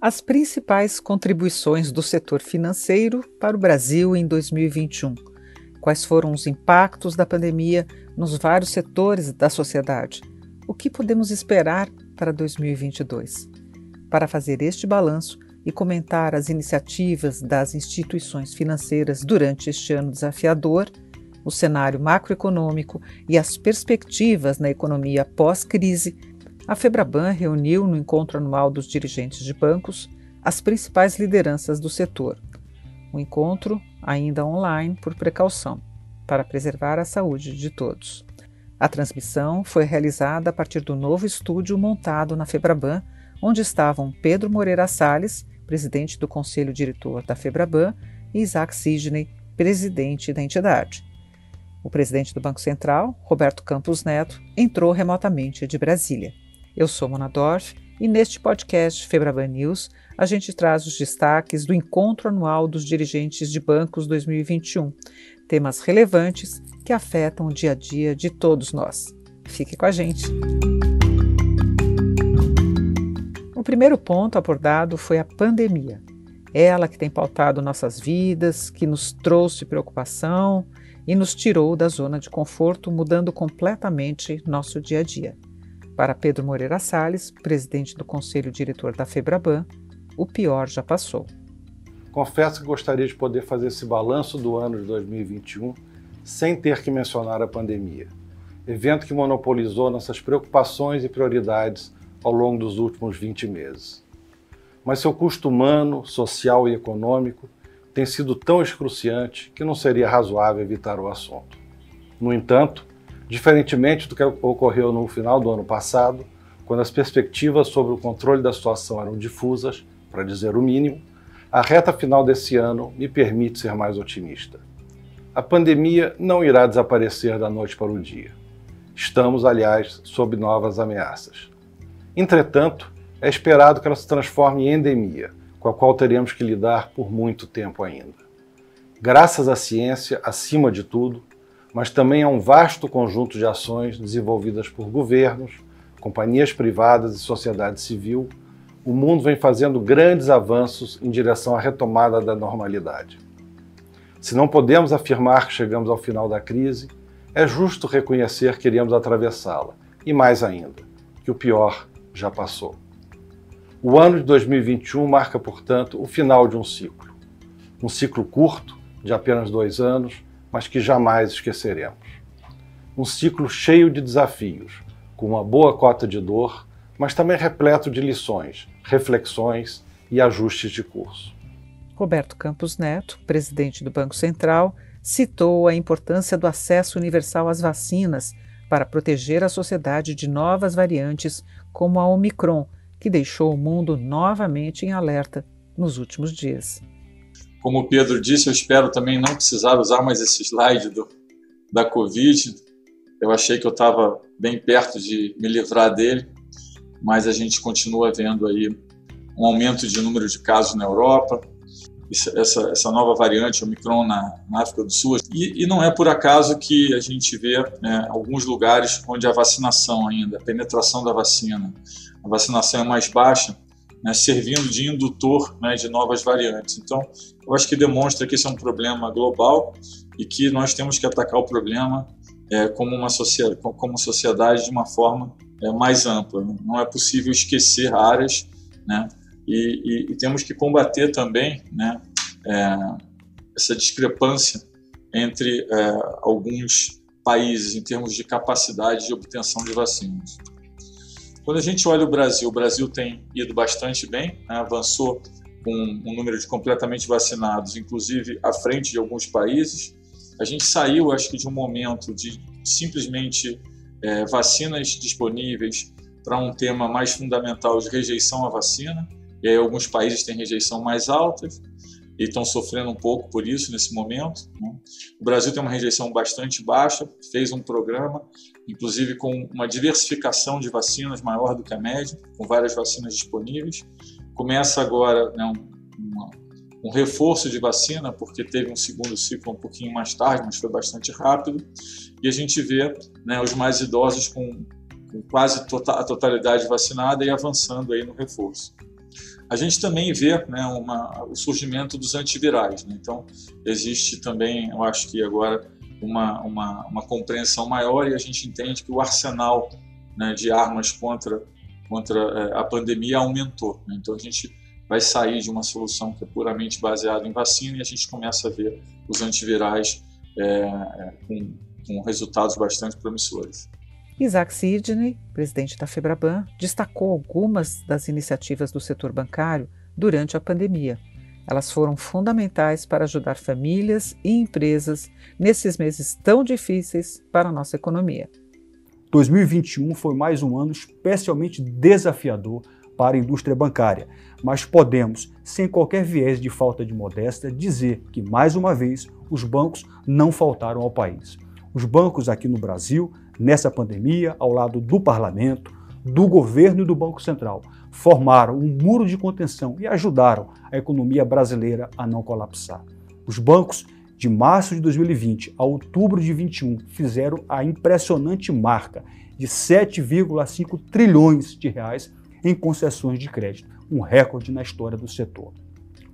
as principais contribuições do setor financeiro para o Brasil em 2021. Quais foram os impactos da pandemia nos vários setores da sociedade? O que podemos esperar para 2022? Para fazer este balanço e comentar as iniciativas das instituições financeiras durante este ano desafiador, o cenário macroeconômico e as perspectivas na economia pós-crise, a Febraban reuniu no encontro anual dos dirigentes de bancos as principais lideranças do setor. O encontro, ainda online por precaução, para preservar a saúde de todos. A transmissão foi realizada a partir do novo estúdio montado na Febraban, onde estavam Pedro Moreira Salles, presidente do conselho diretor da Febraban, e Isaac Sidney, presidente da entidade. O presidente do Banco Central, Roberto Campos Neto, entrou remotamente de Brasília. Eu sou Mona Dorf e neste podcast Febraban News a gente traz os destaques do encontro anual dos dirigentes de bancos 2021, temas relevantes que afetam o dia a dia de todos nós. Fique com a gente. O primeiro ponto abordado foi a pandemia. Ela que tem pautado nossas vidas, que nos trouxe preocupação e nos tirou da zona de conforto, mudando completamente nosso dia a dia. Para Pedro Moreira Salles, presidente do Conselho Diretor da Febraban, o pior já passou. Confesso que gostaria de poder fazer esse balanço do ano de 2021 sem ter que mencionar a pandemia, evento que monopolizou nossas preocupações e prioridades ao longo dos últimos 20 meses. Mas seu custo humano, social e econômico tem sido tão excruciante que não seria razoável evitar o assunto. No entanto, Diferentemente do que ocorreu no final do ano passado, quando as perspectivas sobre o controle da situação eram difusas, para dizer o mínimo, a reta final desse ano me permite ser mais otimista. A pandemia não irá desaparecer da noite para o dia. Estamos, aliás, sob novas ameaças. Entretanto, é esperado que ela se transforme em endemia, com a qual teremos que lidar por muito tempo ainda. Graças à ciência, acima de tudo, mas também a um vasto conjunto de ações desenvolvidas por governos, companhias privadas e sociedade civil, o mundo vem fazendo grandes avanços em direção à retomada da normalidade. Se não podemos afirmar que chegamos ao final da crise, é justo reconhecer que iremos atravessá-la, e mais ainda, que o pior já passou. O ano de 2021 marca, portanto, o final de um ciclo. Um ciclo curto, de apenas dois anos, mas que jamais esqueceremos. Um ciclo cheio de desafios, com uma boa cota de dor, mas também repleto de lições, reflexões e ajustes de curso. Roberto Campos Neto, presidente do Banco Central, citou a importância do acesso universal às vacinas para proteger a sociedade de novas variantes como a Omicron, que deixou o mundo novamente em alerta nos últimos dias. Como o Pedro disse, eu espero também não precisar usar mais esse slide do, da Covid. Eu achei que eu estava bem perto de me livrar dele, mas a gente continua vendo aí um aumento de número de casos na Europa, essa, essa nova variante Omicron na, na África do Sul. E, e, não é por acaso que a gente vê né, alguns lugares onde a vacinação ainda, a penetração da vacina, a vacinação é mais baixa, né, servindo de indutor né, de novas variantes. Então, eu acho que demonstra que esse é um problema global e que nós temos que atacar o problema é, como, uma sociedade, como sociedade de uma forma é, mais ampla. Não é possível esquecer áreas, né, e, e, e temos que combater também né, é, essa discrepância entre é, alguns países em termos de capacidade de obtenção de vacinas. Quando a gente olha o Brasil, o Brasil tem ido bastante bem, né? avançou com um número de completamente vacinados, inclusive à frente de alguns países. A gente saiu, acho que, de um momento de simplesmente é, vacinas disponíveis para um tema mais fundamental de rejeição à vacina. E aí alguns países têm rejeição mais alta e estão sofrendo um pouco por isso nesse momento. Né? O Brasil tem uma rejeição bastante baixa, fez um programa inclusive com uma diversificação de vacinas maior do que a média, com várias vacinas disponíveis. Começa agora né, um, um reforço de vacina, porque teve um segundo ciclo um pouquinho mais tarde, mas foi bastante rápido, e a gente vê né, os mais idosos com, com quase tota-, a totalidade vacinada e avançando aí no reforço. A gente também vê né, uma, o surgimento dos antivirais. Né? Então, existe também, eu acho que agora, uma, uma, uma compreensão maior e a gente entende que o arsenal né, de armas contra, contra é, a pandemia aumentou. Né? Então, a gente vai sair de uma solução que é puramente baseada em vacina e a gente começa a ver os antivirais é, é, com, com resultados bastante promissores. Isaac Sidney, presidente da Febraban, destacou algumas das iniciativas do setor bancário durante a pandemia. Elas foram fundamentais para ajudar famílias e empresas nesses meses tão difíceis para a nossa economia. 2021 foi mais um ano especialmente desafiador para a indústria bancária, mas podemos, sem qualquer viés de falta de modéstia, dizer que, mais uma vez, os bancos não faltaram ao país. Os bancos aqui no Brasil nessa pandemia, ao lado do parlamento, do governo e do Banco Central, formaram um muro de contenção e ajudaram a economia brasileira a não colapsar. Os bancos, de março de 2020 a outubro de 2021, fizeram a impressionante marca de 7,5 trilhões de reais em concessões de crédito, um recorde na história do setor.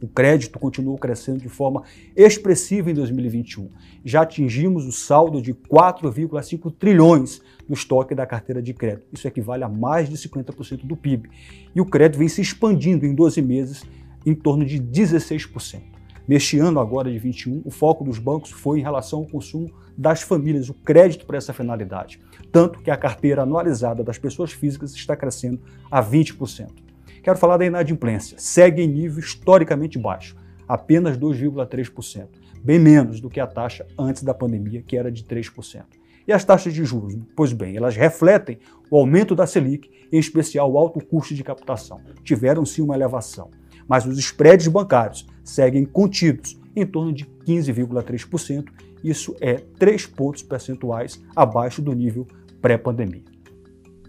O crédito continuou crescendo de forma expressiva em 2021. Já atingimos o saldo de 4,5 trilhões no estoque da carteira de crédito. Isso equivale a mais de 50% do PIB. E o crédito vem se expandindo em 12 meses em torno de 16%. Neste ano agora de 21, o foco dos bancos foi em relação ao consumo das famílias, o crédito para essa finalidade, tanto que a carteira anualizada das pessoas físicas está crescendo a 20%. Quero falar da inadimplência. Segue em nível historicamente baixo, apenas 2,3%, bem menos do que a taxa antes da pandemia, que era de 3%. E as taxas de juros? Pois bem, elas refletem o aumento da Selic, em especial o alto custo de captação. Tiveram sim uma elevação, mas os spreads bancários seguem contidos em torno de 15,3%. Isso é 3 pontos percentuais abaixo do nível pré-pandemia.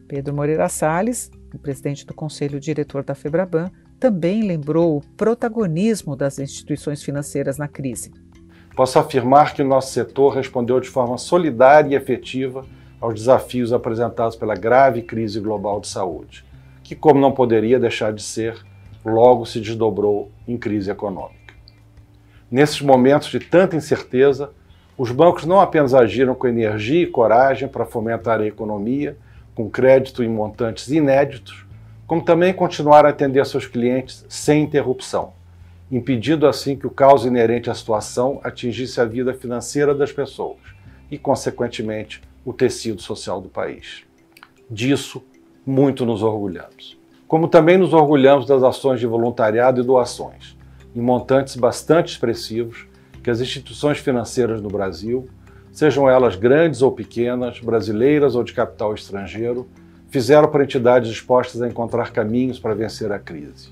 Pedro Moreira Salles, o presidente do Conselho Diretor da Febraban, também lembrou o protagonismo das instituições financeiras na crise. Posso afirmar que o nosso setor respondeu de forma solidária e efetiva aos desafios apresentados pela grave crise global de saúde, que, como não poderia deixar de ser, logo se desdobrou em crise econômica. Nesses momentos de tanta incerteza, os bancos não apenas agiram com energia e coragem para fomentar a economia com crédito em montantes inéditos, como também continuar a atender seus clientes sem interrupção, impedindo assim que o caos inerente à situação atingisse a vida financeira das pessoas e, consequentemente, o tecido social do país. Disso, muito nos orgulhamos. Como também nos orgulhamos das ações de voluntariado e doações, em montantes bastante expressivos, que as instituições financeiras no Brasil sejam elas grandes ou pequenas, brasileiras ou de capital estrangeiro, fizeram para entidades dispostas a encontrar caminhos para vencer a crise.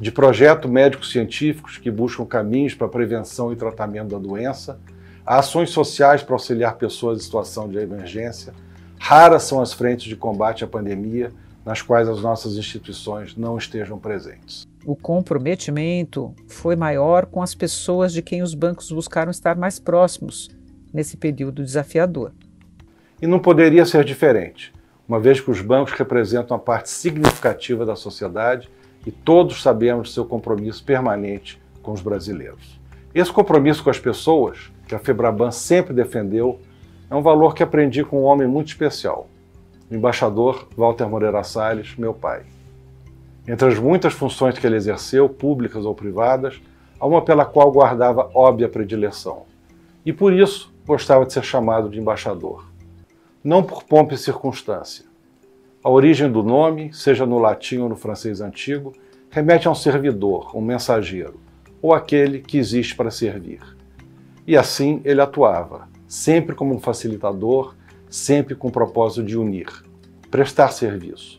De projetos médicos científicos que buscam caminhos para a prevenção e tratamento da doença, a ações sociais para auxiliar pessoas em situação de emergência, raras são as frentes de combate à pandemia nas quais as nossas instituições não estejam presentes. O comprometimento foi maior com as pessoas de quem os bancos buscaram estar mais próximos, nesse período desafiador. E não poderia ser diferente, uma vez que os bancos representam uma parte significativa da sociedade e todos sabemos seu compromisso permanente com os brasileiros. Esse compromisso com as pessoas, que a Febraban sempre defendeu, é um valor que aprendi com um homem muito especial, o embaixador Walter Moreira Salles, meu pai. Entre as muitas funções que ele exerceu, públicas ou privadas, há uma pela qual guardava óbvia predileção. E por isso gostava de ser chamado de embaixador. Não por pompa e circunstância. A origem do nome, seja no latim ou no francês antigo, remete a um servidor, um mensageiro, ou aquele que existe para servir. E assim ele atuava, sempre como um facilitador, sempre com o propósito de unir, prestar serviço.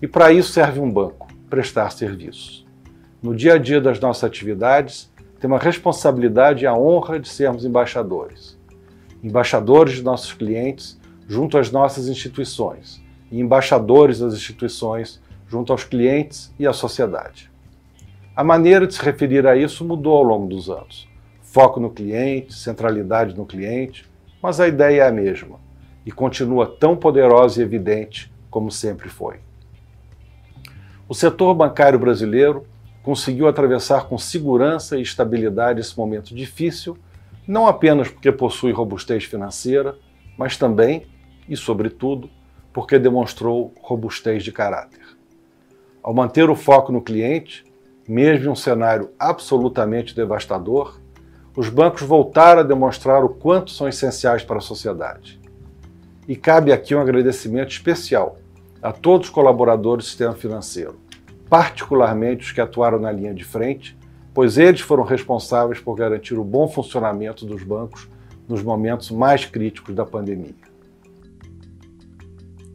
E para isso serve um banco, prestar serviços. No dia a dia das nossas atividades, temos a responsabilidade e a honra de sermos embaixadores embaixadores de nossos clientes junto às nossas instituições e embaixadores das instituições junto aos clientes e à sociedade. A maneira de se referir a isso mudou ao longo dos anos. Foco no cliente, centralidade no cliente, mas a ideia é a mesma e continua tão poderosa e evidente como sempre foi. O setor bancário brasileiro conseguiu atravessar com segurança e estabilidade esse momento difícil, não apenas porque possui robustez financeira, mas também, e sobretudo, porque demonstrou robustez de caráter. Ao manter o foco no cliente, mesmo em um cenário absolutamente devastador, os bancos voltaram a demonstrar o quanto são essenciais para a sociedade. E cabe aqui um agradecimento especial a todos os colaboradores do sistema financeiro, particularmente os que atuaram na linha de frente, pois eles foram responsáveis por garantir o bom funcionamento dos bancos nos momentos mais críticos da pandemia.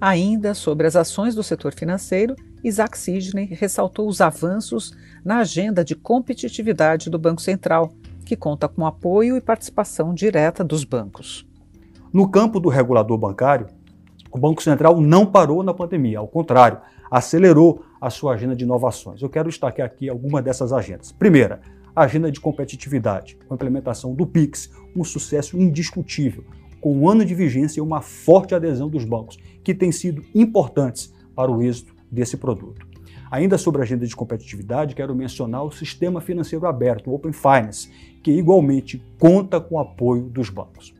Ainda sobre as ações do setor financeiro, Isaac Sidney ressaltou os avanços na agenda de competitividade do Banco Central, que conta com apoio e participação direta dos bancos. No campo do regulador bancário, o Banco Central não parou na pandemia, ao contrário, acelerou a sua agenda de inovações. Eu quero destacar aqui algumas dessas agendas. Primeira, a agenda de competitividade, com a implementação do PIX, um sucesso indiscutível, com um ano de vigência e uma forte adesão dos bancos, que têm sido importantes para o êxito desse produto. Ainda sobre a agenda de competitividade, quero mencionar o sistema financeiro aberto, o Open Finance, que igualmente conta com o apoio dos bancos.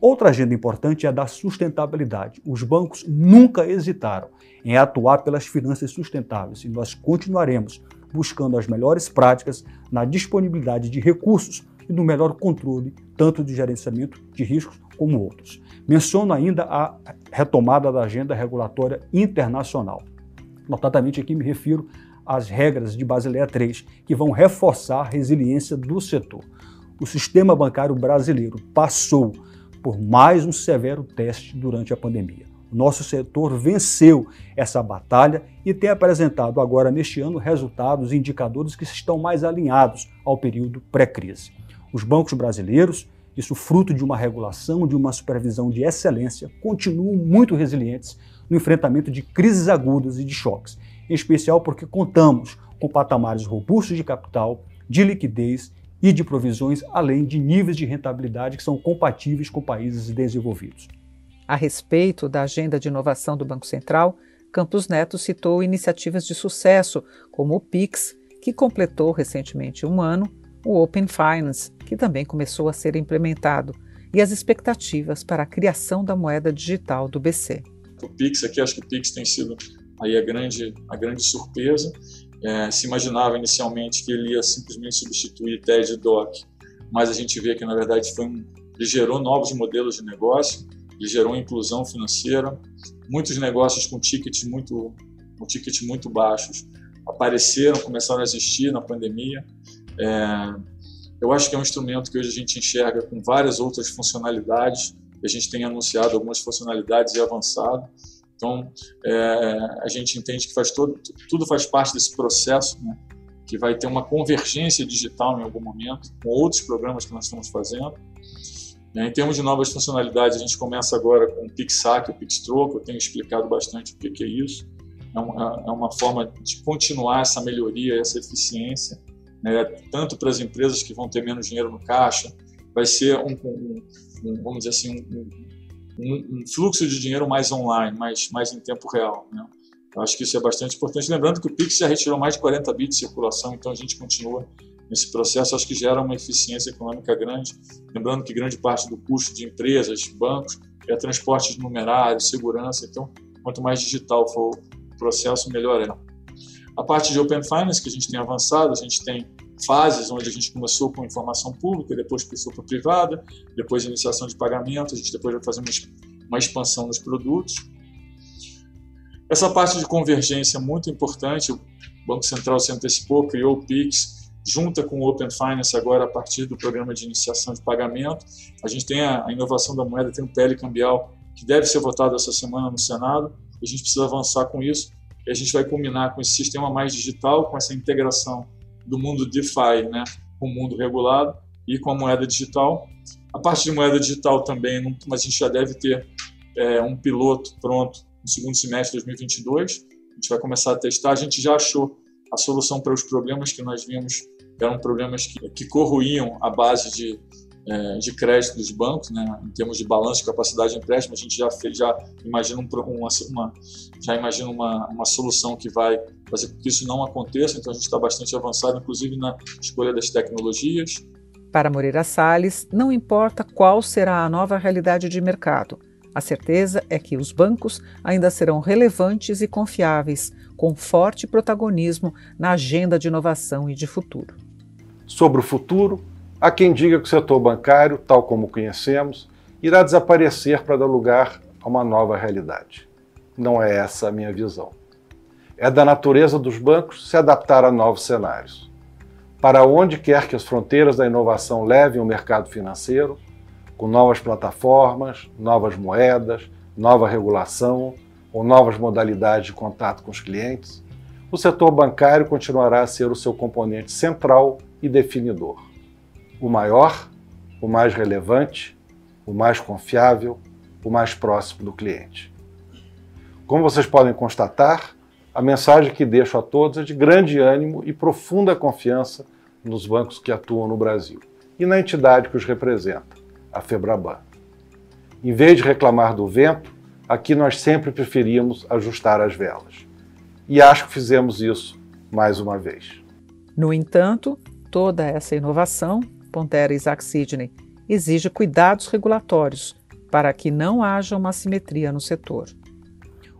Outra agenda importante é a da sustentabilidade. Os bancos nunca hesitaram em atuar pelas finanças sustentáveis e nós continuaremos buscando as melhores práticas na disponibilidade de recursos e no melhor controle, tanto de gerenciamento de riscos como outros. Menciono ainda a retomada da agenda regulatória internacional. Notadamente aqui me refiro às regras de Basileia III, que vão reforçar a resiliência do setor. O sistema bancário brasileiro passou por mais um severo teste durante a pandemia. Nosso setor venceu essa batalha e tem apresentado agora neste ano resultados e indicadores que estão mais alinhados ao período pré-crise. Os bancos brasileiros, isso fruto de uma regulação, de uma supervisão de excelência, continuam muito resilientes no enfrentamento de crises agudas e de choques, em especial porque contamos com patamares robustos de capital, de liquidez e de provisões, além de níveis de rentabilidade que são compatíveis com países desenvolvidos. A respeito da agenda de inovação do Banco Central, Campos Neto citou iniciativas de sucesso, como o PIX, que completou recentemente um ano, o Open Finance, que também começou a ser implementado, e as expectativas para a criação da moeda digital do BC. O PIX aqui, acho que o PIX tem sido aí a grande, a grande surpresa é, se imaginava inicialmente que ele ia simplesmente substituir TED e DOC, mas a gente vê que na verdade foi um, ele gerou novos modelos de negócio, ele gerou inclusão financeira, muitos negócios com tickets muito, com tickets muito baixos apareceram, começaram a existir na pandemia. É, eu acho que é um instrumento que hoje a gente enxerga com várias outras funcionalidades. A gente tem anunciado algumas funcionalidades e avançado. Então, é, a gente entende que faz todo, tudo faz parte desse processo, né, que vai ter uma convergência digital em algum momento, com outros programas que nós estamos fazendo. É, em termos de novas funcionalidades, a gente começa agora com o PixSac, o PixTroco, eu tenho explicado bastante o que é isso. É uma, é uma forma de continuar essa melhoria, essa eficiência, né, tanto para as empresas que vão ter menos dinheiro no caixa, vai ser um, um, um vamos dizer assim, um, um, um fluxo de dinheiro mais online, mais, mais em tempo real. Né? Eu acho que isso é bastante importante. Lembrando que o Pix já retirou mais de 40 bits de circulação, então a gente continua nesse processo. Acho que gera uma eficiência econômica grande. Lembrando que grande parte do custo de empresas, bancos, é transporte de numerário, segurança. Então, quanto mais digital for o processo, melhor é. A parte de Open Finance, que a gente tem avançado, a gente tem fases onde a gente começou com informação pública, depois passou para privada, depois iniciação de pagamento, a gente depois vai fazer uma, uma expansão nos produtos. Essa parte de convergência é muito importante, o Banco Central se antecipou, criou o PIX, junta com o Open Finance agora a partir do programa de iniciação de pagamento. A gente tem a, a inovação da moeda, tem o PL cambial, que deve ser votado essa semana no Senado, a gente precisa avançar com isso, e a gente vai culminar com esse sistema mais digital, com essa integração do mundo DeFi, né, com o mundo regulado e com a moeda digital. A parte de moeda digital também, mas a gente já deve ter é, um piloto pronto no segundo semestre de 2022. A gente vai começar a testar. A gente já achou a solução para os problemas que nós vimos, eram problemas que, que corroíam a base de, é, de crédito dos bancos, né, em termos de balanço de capacidade de empréstimo, a gente já fez, já imagina, um, uma, uma, já imagina uma, uma solução que vai fazer com que isso não aconteça, então a gente está bastante avançado, inclusive na escolha das tecnologias. Para Moreira Salles, não importa qual será a nova realidade de mercado, a certeza é que os bancos ainda serão relevantes e confiáveis, com forte protagonismo na agenda de inovação e de futuro. Sobre o futuro, há quem diga que o setor bancário, tal como conhecemos, irá desaparecer para dar lugar a uma nova realidade. Não é essa a minha visão. É da natureza dos bancos se adaptar a novos cenários. Para onde quer que as fronteiras da inovação levem o mercado financeiro, com novas plataformas, novas moedas, nova regulação ou novas modalidades de contato com os clientes, o setor bancário continuará a ser o seu componente central e definidor. O maior, o mais relevante, o mais confiável, o mais próximo do cliente. Como vocês podem constatar, a mensagem que deixo a todos é de grande ânimo e profunda confiança nos bancos que atuam no Brasil e na entidade que os representa a Febraban. Em vez de reclamar do vento, aqui nós sempre preferimos ajustar as velas. E acho que fizemos isso mais uma vez. No entanto, toda essa inovação, pondera Isaac Sidney, exige cuidados regulatórios para que não haja uma assimetria no setor.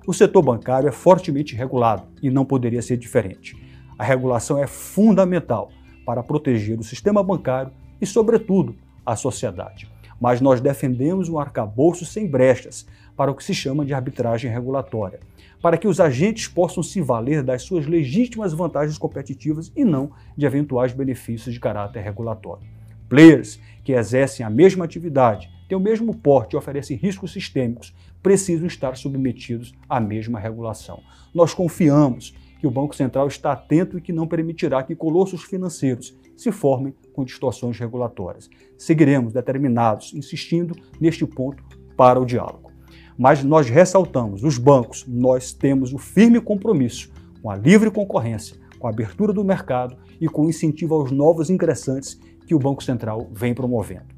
O setor bancário é fortemente regulado e não poderia ser diferente. A regulação é fundamental para proteger o sistema bancário e, sobretudo, a sociedade mas nós defendemos um arcabouço sem brechas para o que se chama de arbitragem regulatória, para que os agentes possam se valer das suas legítimas vantagens competitivas e não de eventuais benefícios de caráter regulatório. Players que exercem a mesma atividade, têm o mesmo porte e oferecem riscos sistêmicos, precisam estar submetidos à mesma regulação. Nós confiamos que o Banco Central está atento e que não permitirá que colossos financeiros se formem com distorções regulatórias. Seguiremos determinados, insistindo neste ponto para o diálogo. Mas nós ressaltamos, os bancos, nós temos o firme compromisso com a livre concorrência, com a abertura do mercado e com o incentivo aos novos ingressantes que o Banco Central vem promovendo.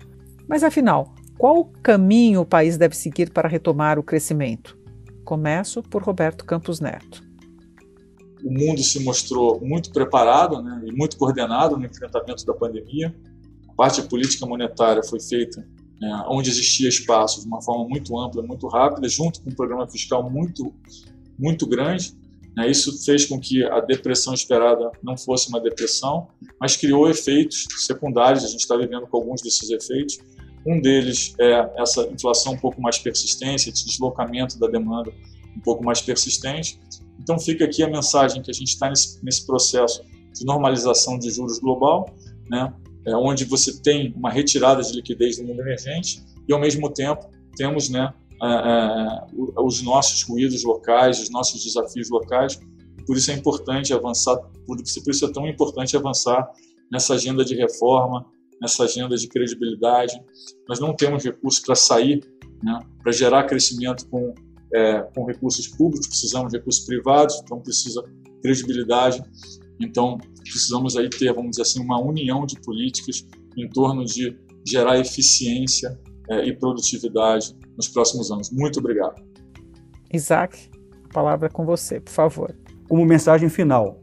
Mas afinal, qual caminho o país deve seguir para retomar o crescimento? Começo por Roberto Campos Neto o mundo se mostrou muito preparado né, e muito coordenado no enfrentamento da pandemia. A parte política monetária foi feita né, onde existia espaço de uma forma muito ampla, muito rápida, junto com um programa fiscal muito, muito grande. Né, isso fez com que a depressão esperada não fosse uma depressão, mas criou efeitos secundários. A gente está vivendo com alguns desses efeitos. Um deles é essa inflação um pouco mais persistente, esse deslocamento da demanda um pouco mais persistente. Então fica aqui a mensagem que a gente está nesse, nesse, processo de normalização de juros global, né, é, onde você tem uma retirada de liquidez do mundo emergente e ao mesmo tempo temos né, os nossos ruídos locais, os nossos desafios locais. Por isso é importante avançar, por isso é tão importante avançar nessa agenda de reforma, nessa agenda de credibilidade. Nós não temos recursos para sair, né, para gerar crescimento com é, com recursos públicos, precisamos de recursos privados, então precisa credibilidade. Então precisamos aí ter, vamos dizer assim, uma união de políticas em torno de gerar eficiência é, e produtividade nos próximos anos. Muito obrigado. Isaac, a palavra é com você, por favor. Como mensagem final,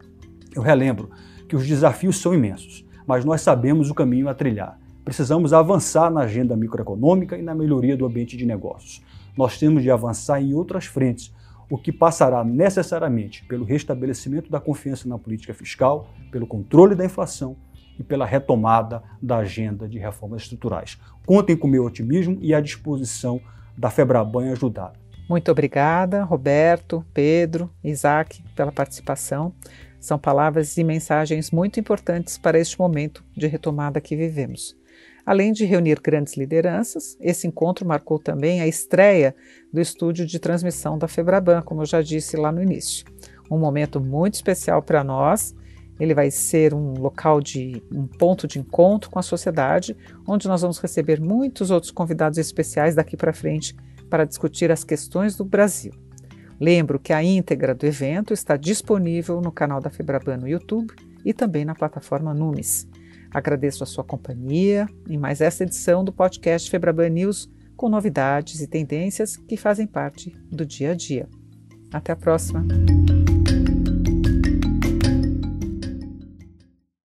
eu relembro que os desafios são imensos, mas nós sabemos o caminho a trilhar. Precisamos avançar na agenda microeconômica e na melhoria do ambiente de negócios nós temos de avançar em outras frentes, o que passará necessariamente pelo restabelecimento da confiança na política fiscal, pelo controle da inflação e pela retomada da agenda de reformas estruturais. Contem com meu otimismo e a disposição da Febraban ajudar. Muito obrigada, Roberto, Pedro, Isaac, pela participação. São palavras e mensagens muito importantes para este momento de retomada que vivemos. Além de reunir grandes lideranças, esse encontro marcou também a estreia do estúdio de transmissão da Febraban, como eu já disse lá no início. Um momento muito especial para nós. Ele vai ser um local de um ponto de encontro com a sociedade, onde nós vamos receber muitos outros convidados especiais daqui para frente para discutir as questões do Brasil. Lembro que a íntegra do evento está disponível no canal da Febraban no YouTube e também na plataforma Numes. Agradeço a sua companhia em mais esta edição do podcast Febraban News com novidades e tendências que fazem parte do dia a dia. Até a próxima!